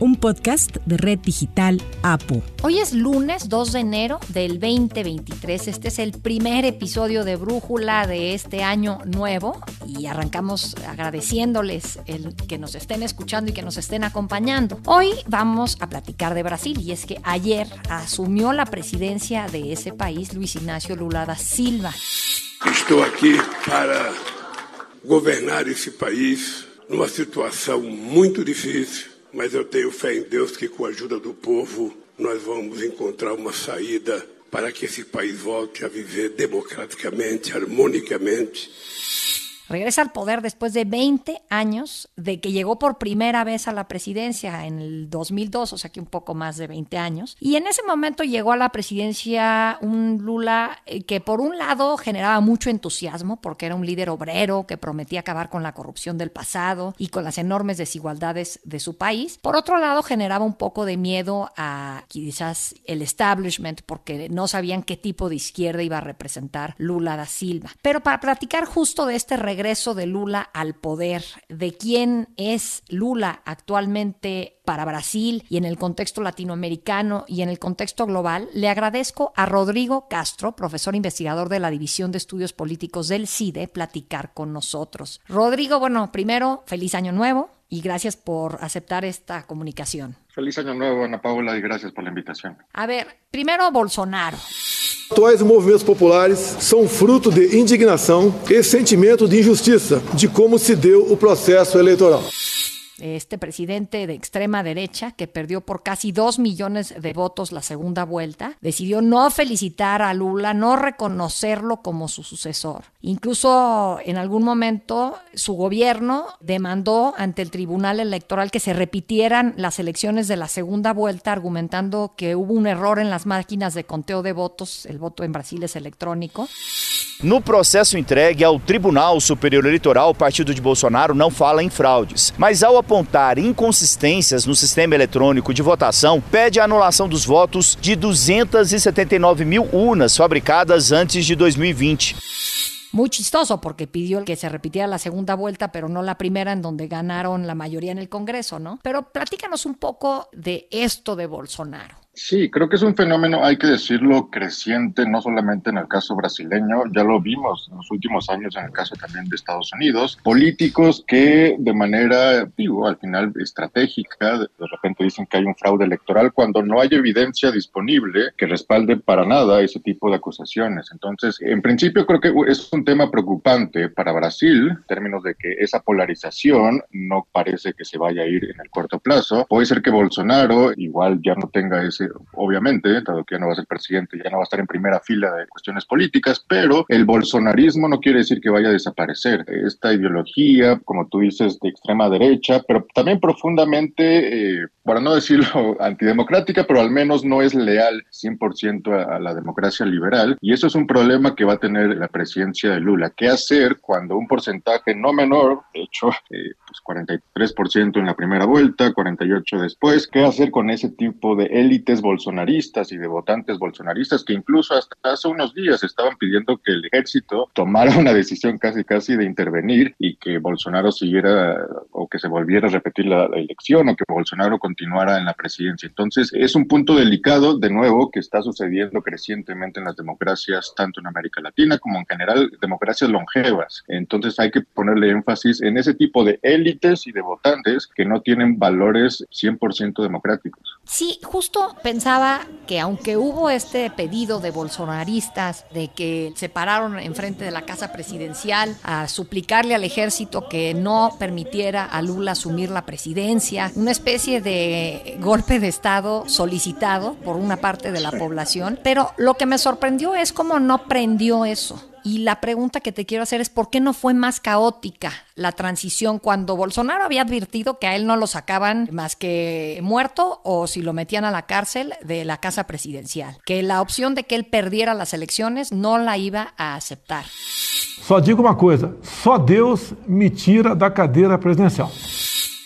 un podcast de Red Digital APO. Hoy es lunes 2 de enero del 2023. Este es el primer episodio de Brújula de este año nuevo y arrancamos agradeciéndoles el que nos estén escuchando y que nos estén acompañando. Hoy vamos a platicar de Brasil y es que ayer asumió la presidencia de ese país Luis Ignacio Lula da Silva. Estoy aquí para gobernar ese país numa situação muito difícil mas eu tenho fé em Deus que com a ajuda do povo nós vamos encontrar uma saída para que esse país volte a viver democraticamente, harmonicamente Regresa al poder después de 20 años de que llegó por primera vez a la presidencia en el 2002, o sea que un poco más de 20 años. Y en ese momento llegó a la presidencia un Lula eh, que por un lado generaba mucho entusiasmo porque era un líder obrero que prometía acabar con la corrupción del pasado y con las enormes desigualdades de su país. Por otro lado generaba un poco de miedo a quizás el establishment porque no sabían qué tipo de izquierda iba a representar Lula da Silva. Pero para platicar justo de este regreso regreso de Lula al poder, de quién es Lula actualmente para Brasil y en el contexto latinoamericano y en el contexto global, le agradezco a Rodrigo Castro, profesor investigador de la División de Estudios Políticos del CIDE, platicar con nosotros. Rodrigo, bueno, primero, feliz año nuevo y gracias por aceptar esta comunicación. Feliz año nuevo, Ana Paula, y gracias por la invitación. A ver, primero Bolsonaro. Atuais movimentos populares são fruto de indignação e sentimento de injustiça de como se deu o processo eleitoral. Este presidente de extrema derecha, que perdió por casi dos millones de votos la segunda vuelta, decidió no felicitar a Lula, no reconocerlo como su sucesor. Incluso en algún momento su gobierno demandó ante el Tribunal Electoral que se repitieran las elecciones de la segunda vuelta, argumentando que hubo un error en las máquinas de conteo de votos, el voto en Brasil es electrónico. No processo entregue ao Tribunal Superior Eleitoral, o partido de Bolsonaro não fala em fraudes, mas ao apontar inconsistências no sistema eletrônico de votação, pede a anulação dos votos de 279 mil urnas fabricadas antes de 2020. muy chistoso porque pidió que se repitiera la segunda vuelta, pero no la primera en donde ganaron la mayoría en el Congreso, ¿no? Pero platícanos un poco de esto de Bolsonaro. Sí, creo que es un fenómeno, hay que decirlo, creciente, no solamente en el caso brasileño, ya lo vimos en los últimos años en el caso también de Estados Unidos, políticos que de manera, digo, al final estratégica, de repente dicen que hay un fraude electoral cuando no hay evidencia disponible que respalde para nada ese tipo de acusaciones. Entonces, en principio creo que es un tema preocupante para Brasil, en términos de que esa polarización no parece que se vaya a ir en el corto plazo. Puede ser que Bolsonaro igual ya no tenga ese obviamente, dado que ya no va a ser presidente, ya no va a estar en primera fila de cuestiones políticas, pero el bolsonarismo no quiere decir que vaya a desaparecer. Esta ideología, como tú dices, de extrema derecha, pero también profundamente, eh, para no decirlo antidemocrática, pero al menos no es leal 100% a, la democracia liberal. Y eso es un problema que va a tener la presidencia de Lula. ¿Qué hacer cuando un porcentaje no menor, de hecho, eh, pues 43% en la primera vuelta, 48% después, qué hacer con ese tipo de élites bolsonaristas y de votantes bolsonaristas que incluso hasta hace unos días estaban pidiendo que el ejército tomara una decisión casi casi de intervenir y que Bolsonaro siguiera o que se volviera a repetir la, elección o que Bolsonaro continuara en la presidencia. Entonces es un punto delicado, de nuevo, que está sucediendo crecientemente en las democracias, tanto en América Latina como en general democracias longevas. Entonces hay que ponerle énfasis en ese tipo de élites y de votantes que no tienen valores 100% democráticos. Sí, justo pensaba que aunque hubo este pedido de bolsonaristas de que se pararon enfrente de la casa presidencial a suplicarle al ejército que no permitiera a Lula asumir la presidencia, una especie de golpe de Estado solicitado por una parte de la población, pero lo que me sorprendió es cómo no prendió eso. Y la pregunta que te quiero hacer es, ¿por qué no fue más caótica la transición cuando Bolsonaro había advertido que a él no lo sacaban más que muerto o si lo metían a la cárcel de la casa presidencial? Que la opción de que él perdiera las elecciones no la iba a aceptar. Só digo uma coisa, só Deus me tira da cadeira presidencial.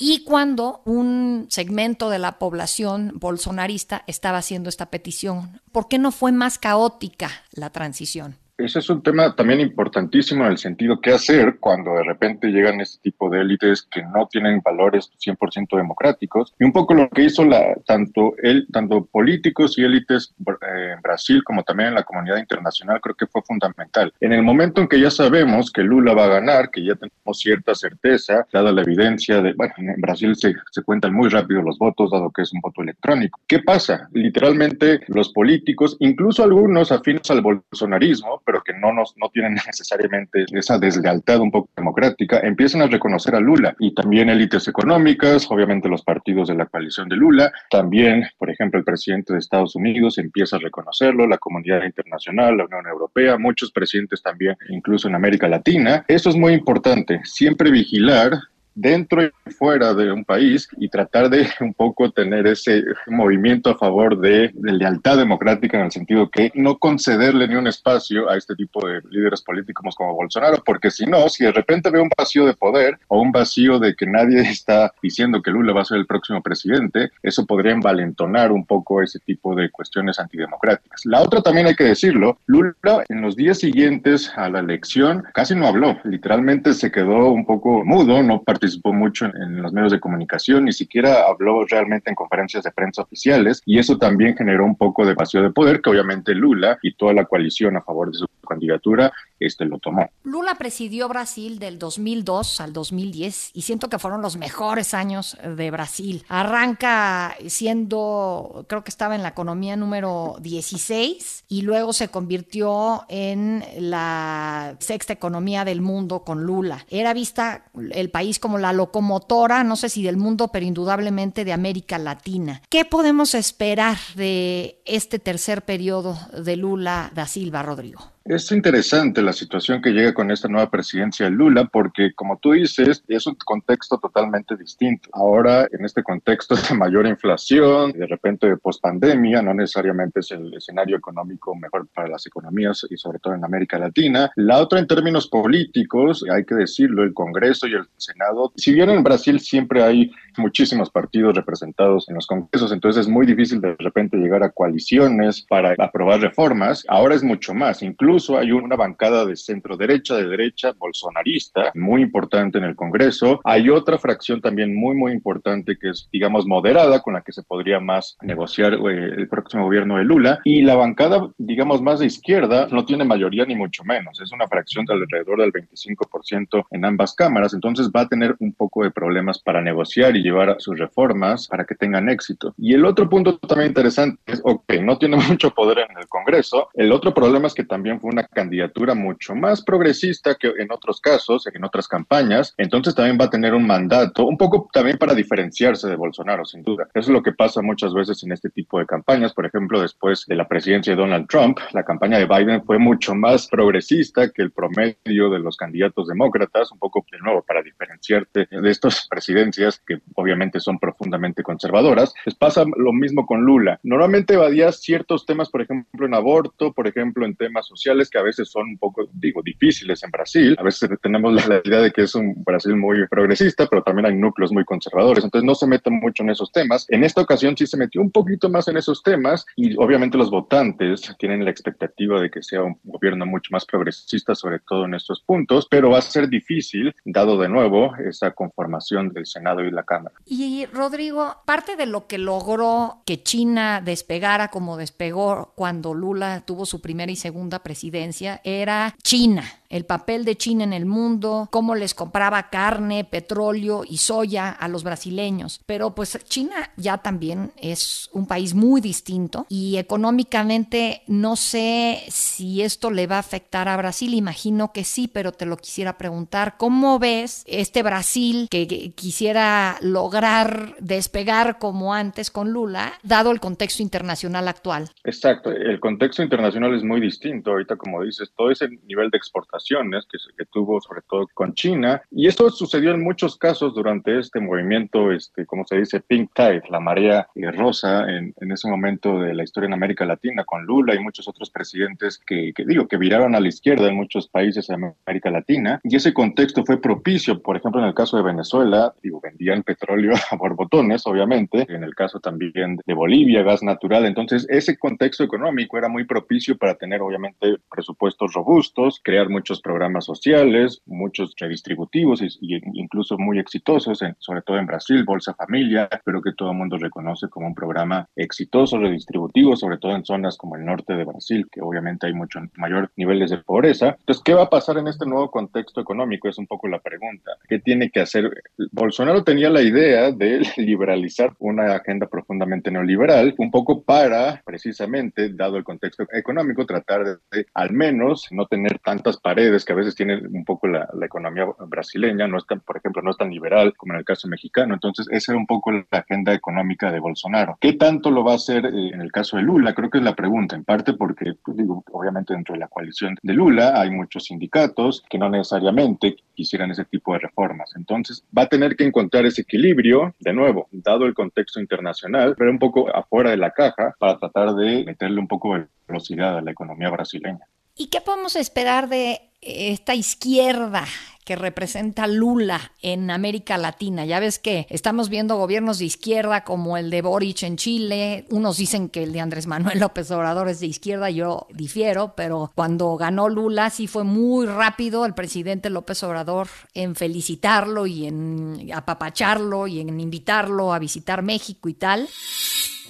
y cuando un segmento de la población bolsonarista estaba haciendo esta petición. ¿Por qué no fue más caótica la transición? Ese es un tema también importantísimo en el sentido qué hacer cuando de repente llegan este tipo de élites que no tienen valores 100% democráticos. Y un poco lo que hizo la, tanto, él, tanto políticos y élites eh, en Brasil como también en la comunidad internacional creo que fue fundamental. En el momento en que ya sabemos que Lula va a ganar, que ya tenemos cierta certeza, dada la evidencia de, bueno, en Brasil se, se cuentan muy rápido los votos, dado que es un voto electrónico. ¿Qué pasa? Literalmente los políticos, incluso algunos afines al bolsonarismo, pero que no, nos, no tienen necesariamente esa deslealtad un poco democrática, empiezan a reconocer a Lula y también élites económicas, obviamente los partidos de la coalición de Lula, también, por ejemplo, el presidente de Estados Unidos empieza a reconocerlo, la comunidad internacional, la Unión Europea, muchos presidentes también, incluso en América Latina. Eso es muy importante, siempre vigilar dentro y fuera de un país y tratar de un poco tener ese movimiento a favor de, lealtad democrática en el sentido que no concederle ni un espacio a este tipo de líderes políticos como Bolsonaro, porque si no, si de repente ve un vacío de poder o un vacío de que nadie está diciendo que Lula va a ser el próximo presidente, eso podría envalentonar un poco ese tipo de cuestiones antidemocráticas. La otra también hay que decirlo, Lula en los días siguientes a la elección casi no habló, literalmente se quedó un poco mudo, no participó participó mucho en, los medios de comunicación, ni siquiera habló realmente en conferencias de prensa oficiales y eso también generó un poco de vacío de poder que obviamente Lula y toda la coalición a favor de su candidatura este lo tomó. Lula presidió Brasil del 2002 al 2010 y siento que fueron los mejores años de Brasil. Arranca siendo, creo que estaba en la economía número 16 y luego se convirtió en la sexta economía del mundo con Lula. Era vista el país como la locomotora, no sé si del mundo, pero indudablemente de América Latina. ¿Qué podemos esperar de este tercer periodo de Lula da Silva, Rodrigo? Es interesante la situación que llega con esta nueva presidencia de Lula, porque como tú dices, es un contexto totalmente distinto. Ahora, en este contexto de mayor inflación, de repente de pospandemia, no necesariamente es el escenario económico mejor para las economías y sobre todo en América Latina. La otra en términos políticos, hay que decirlo, el Congreso y el Senado, si bien en Brasil siempre hay muchísimos partidos representados en los congresos, entonces es muy difícil de repente llegar a coaliciones para aprobar reformas. Ahora es mucho más, incluso hay una bancada de centro derecha, de derecha, bolsonarista, muy importante en el Congreso. Hay otra fracción también muy, muy importante que es, digamos, moderada, con la que se podría más negociar eh, el próximo gobierno de Lula. Y la bancada, digamos, más de izquierda no tiene mayoría ni mucho menos. Es una fracción de alrededor del 25% en ambas cámaras, entonces va a tener un poco de problemas para negociar y llevar sus reformas para que tengan éxito. Y el otro punto también interesante es, ok, no tiene mucho poder en el Congreso. El otro problema es que también fue una candidatura mucho más progresista que en otros casos, en otras campañas. Entonces también va a tener un mandato, un poco también para diferenciarse de Bolsonaro, sin duda. Eso es lo que pasa muchas veces en este tipo de campañas. Por ejemplo, después de la presidencia de Donald Trump, la campaña de Biden fue mucho más progresista que el promedio de los candidatos demócratas, un poco de nuevo para de estas presidencias que obviamente son profundamente conservadoras. Les pasa lo mismo con Lula. Normalmente evadía ciertos temas, por ejemplo, en aborto, por ejemplo, en temas sociales que a veces son un poco, digo, difíciles en Brasil. A veces tenemos la idea de que es un Brasil muy progresista, pero también hay núcleos muy conservadores. Entonces no se mete mucho en esos temas. En esta ocasión sí se metió un poquito más en esos temas y obviamente los votantes tienen la expectativa de que sea un gobierno mucho más progresista, sobre todo en estos puntos, pero va a ser difícil, dado de nuevo esa conformación del Senado y la Cámara. Y Rodrigo, parte de lo que logró que China despegara como despegó cuando Lula tuvo su primera y segunda presidencia era China el papel de China en el mundo, cómo les compraba carne, petróleo y soya a los brasileños. Pero pues China ya también es un país muy distinto y económicamente no sé si esto le va a afectar a Brasil, imagino que sí, pero te lo quisiera preguntar, ¿cómo ves este Brasil que quisiera lograr despegar como antes con Lula, dado el contexto internacional actual? Exacto, el contexto internacional es muy distinto ahorita, como dices, todo ese nivel de exportación confrontaciones que, que, tuvo sobre todo con China. Y esto sucedió en muchos casos durante este movimiento, este, como se dice, Pink Tide, la marea rosa en, en, ese momento de la historia en América Latina, con Lula y muchos otros presidentes que, que, digo, que viraron a la izquierda en muchos países de América Latina. Y ese contexto fue propicio, por ejemplo, en el caso de Venezuela, digo, vendían petróleo a borbotones, obviamente, en el caso también de Bolivia, gas natural. Entonces, ese contexto económico era muy propicio para tener, obviamente, presupuestos robustos, crear muchos programas sociales, muchos redistributivos y incluso muy exitosos, en, sobre todo en Brasil, Bolsa Familia, pero que todo el mundo reconoce como un programa exitoso, redistributivo, sobre todo en zonas como el norte de Brasil, que obviamente hay mucho mayor niveles de pobreza. Entonces, ¿qué va a pasar en este nuevo contexto económico? Es un poco la pregunta. ¿Qué tiene que hacer? Bolsonaro tenía la idea de liberalizar una agenda profundamente neoliberal, un poco para, precisamente, dado el contexto económico, tratar de, de al menos no tener tantas paredes que a veces tiene un poco la, la economía brasileña, no es tan, por ejemplo, no es tan liberal como en el caso mexicano. Entonces, esa era un poco la agenda económica de Bolsonaro. ¿Qué tanto lo va a hacer eh, en el caso de Lula? Creo que es la pregunta, en parte porque, pues, digo, obviamente dentro de la coalición de Lula hay muchos sindicatos que no necesariamente quisieran ese tipo de reformas. Entonces, va a tener que encontrar ese equilibrio, de nuevo, dado el contexto internacional, pero un poco afuera de la caja para tratar de meterle un poco de velocidad a la economía brasileña. ¿Y qué podemos esperar de esta izquierda que representa Lula en América Latina. Ya ves que estamos viendo gobiernos de izquierda como el de Boric en Chile. Unos dicen que el de Andrés Manuel López Obrador es de izquierda, yo difiero, pero cuando ganó Lula sí fue muy rápido el presidente López Obrador en felicitarlo y en apapacharlo y en invitarlo a visitar México y tal.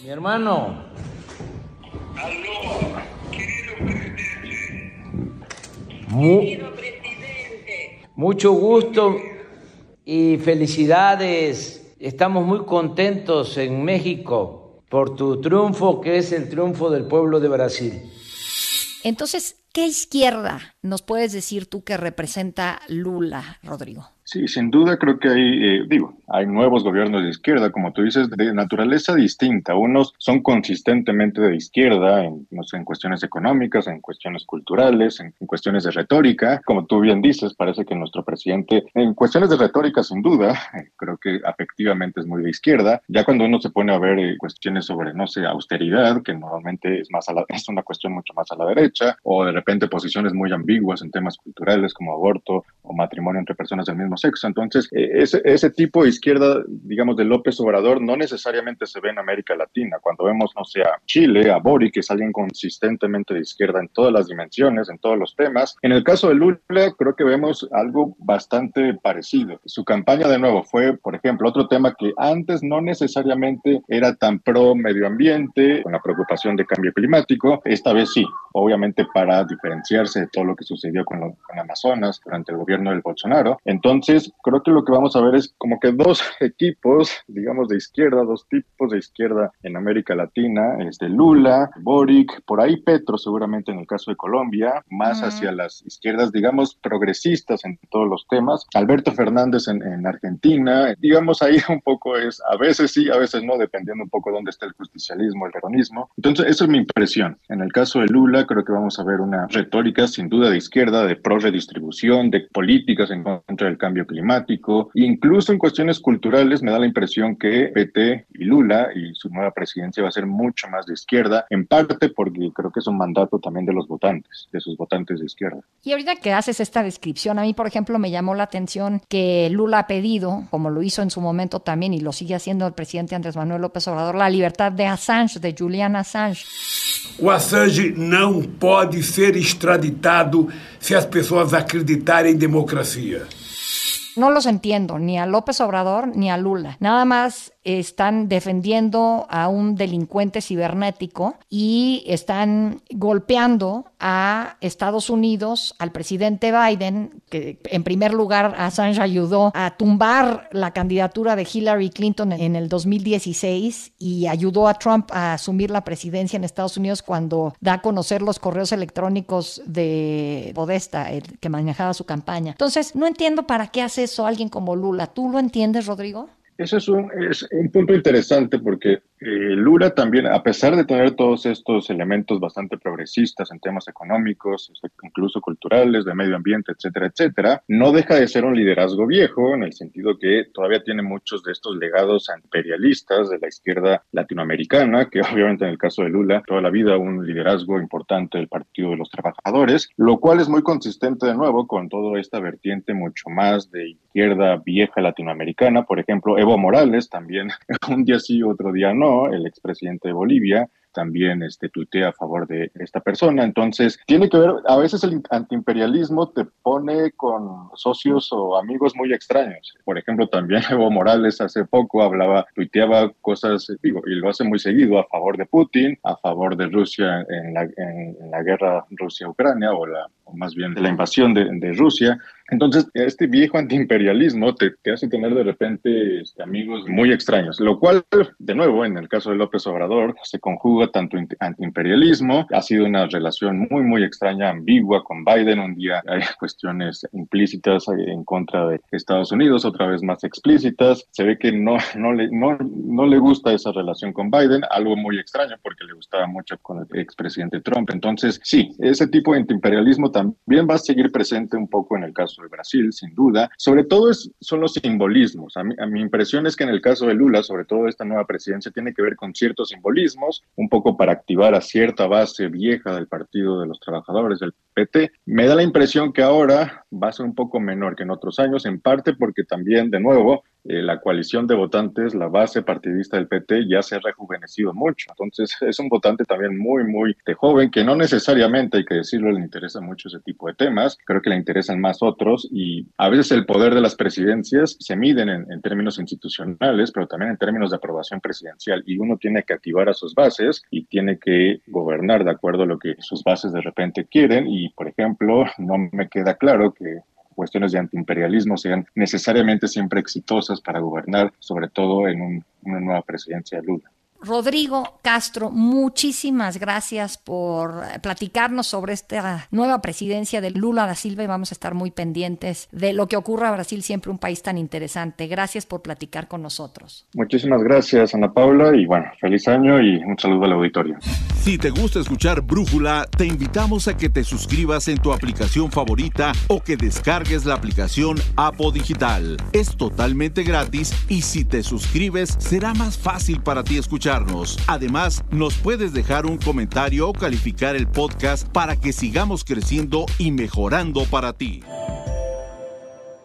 Mi hermano. Aló. Mu mucho gusto y felicidades. Estamos muy contentos en México por tu triunfo, que es el triunfo del pueblo de Brasil. Entonces, ¿qué izquierda nos puedes decir tú que representa Lula, Rodrigo? Sí, sin duda creo que hay, eh, digo, hay nuevos gobiernos de izquierda, como tú dices, de naturaleza distinta. Unos son consistentemente de izquierda en, no sé, en cuestiones económicas, en cuestiones culturales, en, en, cuestiones de retórica. Como tú bien dices, parece que nuestro presidente, en cuestiones de retórica, sin duda, eh, creo que afectivamente es muy de izquierda. Ya cuando uno se pone a ver eh, cuestiones sobre, no sé, austeridad, que normalmente es, más a la, es una cuestión mucho más a la derecha, o de repente posiciones muy ambiguas en temas culturales como aborto o matrimonio entre personas del mismo sexo. Entonces, eh, ese, ese, tipo de izquierda, digamos, de López Obrador, no necesariamente se ve en América Latina. Cuando vemos, no sé, a Chile, a Boric, que es alguien consistentemente de izquierda en todas las dimensiones, en todos los temas. En el caso de Lula, creo que vemos algo bastante parecido. Su campaña, de nuevo, fue, por ejemplo, otro tema que antes no necesariamente era tan pro medio ambiente, con la preocupación de cambio climático. Esta vez sí, obviamente para diferenciarse de todo lo que sucedió con, lo, con Amazonas durante el gobierno del Bolsonaro. Entonces, creo que lo que vamos a ver es como que dos equipos, digamos, de izquierda, dos tipos de izquierda en América Latina, este Lula, Boric, por ahí Petro seguramente en el caso de Colombia, más uh -huh. hacia las izquierdas, digamos, progresistas en todos los temas, Alberto Fernández en, en, Argentina, digamos, ahí un poco es, a veces sí, a veces no, dependiendo un poco de dónde está el justicialismo, el peronismo. Entonces, eso es mi impresión. En el caso de Lula, creo que vamos a ver una retórica sin duda de izquierda, de pro redistribución, de políticas en contra del cambio climático, incluso en cuestiones culturales me da la impresión que PT y Lula y su nueva presidencia va a ser mucho más de izquierda, en parte porque creo que es un mandato también de los votantes, de sus votantes de izquierda. Y ahorita que haces esta descripción, a mí, por ejemplo, me llamó la atención que Lula ha pedido, como lo hizo en su momento también y lo sigue haciendo el presidente Andrés Manuel López Obrador, la libertad de Assange, de Julian Assange. O Assange não pode ser extraditado se as pessoas acreditarem em democracia. No los entiendo, ni a López Obrador ni a Lula. Nada más están defendiendo a un delincuente cibernético y están golpeando a Estados Unidos, al presidente Biden, que en primer lugar Assange ayudó a tumbar la candidatura de Hillary Clinton en el 2016 y ayudó a Trump a asumir la presidencia en Estados Unidos cuando da a conocer los correos electrónicos de Podesta, el que manejaba su campaña. Entonces, no entiendo para qué hace eso alguien como Lula. ¿Tú lo entiendes, Rodrigo? Eso es un, es un punto interesante porque eh, Lula también, a pesar de tener todos estos elementos bastante progresistas en temas económicos, este, incluso culturales, de medio ambiente, etcétera, etcétera, no deja de ser un liderazgo viejo en el sentido que todavía tiene muchos de estos legados imperialistas de la izquierda latinoamericana, que obviamente en el caso de Lula, toda la vida un liderazgo importante del Partido de los Trabajadores, lo cual es muy consistente de nuevo con toda esta vertiente mucho más de izquierda vieja latinoamericana. Por ejemplo, Evo Morales también, un día sí, otro día no el expresidente de Bolivia, también este, tuitea a favor de esta persona. Entonces, tiene que ver, a veces el antiimperialismo te pone con socios o amigos muy extraños. Por ejemplo, también Evo Morales hace poco hablaba, tuiteaba cosas, digo, y lo hace muy seguido, a favor de Putin, a favor de Rusia en la, en, la guerra Rusia-Ucrania, o, la, o más bien de la invasión de, de Rusia. Entonces, este viejo antiimperialismo te, te hace tener de repente este, amigos muy extraños, lo cual, de nuevo, en el caso de López Obrador, se conjuga tanto antiimperialismo, ha sido una relación muy, muy extraña, ambigua con Biden. Un día hay cuestiones implícitas en contra de Estados Unidos, otra vez más explícitas. Se ve que no, no, le, no, no le gusta esa relación con Biden, algo muy extraño porque le gustaba mucho con el expresidente Trump. Entonces, sí, ese tipo de antiimperialismo también va a seguir presente un poco en el caso de Brasil, sin duda. Sobre todo son los simbolismos. A, a mi impresión es que en el caso de Lula, sobre todo esta nueva presidencia, tiene que ver con ciertos simbolismos, un poco para activar a cierta base vieja del Partido de los Trabajadores, del PT. Me da la impresión que ahora va a ser un poco menor que en otros años, en parte porque también, de nuevo, eh, la coalición de votantes, la base partidista del PT ya se ha rejuvenecido mucho. Entonces es un votante también muy, muy de joven, que no necesariamente, hay que decirlo, le interesa mucho ese tipo de temas. Creo que le interesan más otros y a veces el poder de las presidencias se miden en, en términos institucionales, pero también en términos de aprobación presidencial y uno tiene que activar a sus bases y tiene que gobernar de acuerdo a lo que sus bases de repente quieren y, por ejemplo, no me queda claro que cuestiones de antiimperialismo sean necesariamente siempre exitosas para gobernar, sobre todo en una nueva presidencia de Lula. Rodrigo Castro, muchísimas gracias por platicarnos sobre esta nueva presidencia de Lula da Silva y vamos a estar muy pendientes de lo que ocurra a Brasil, siempre un país tan interesante. Gracias por platicar con nosotros. Muchísimas gracias, Ana Paula, y bueno, feliz año y un saludo al auditorio. Si te gusta escuchar Brújula, te invitamos a que te suscribas en tu aplicación favorita o que descargues la aplicación Apo Digital. Es totalmente gratis y si te suscribes será más fácil para ti escuchar Además, nos puedes dejar un comentario o calificar el podcast para que sigamos creciendo y mejorando para ti.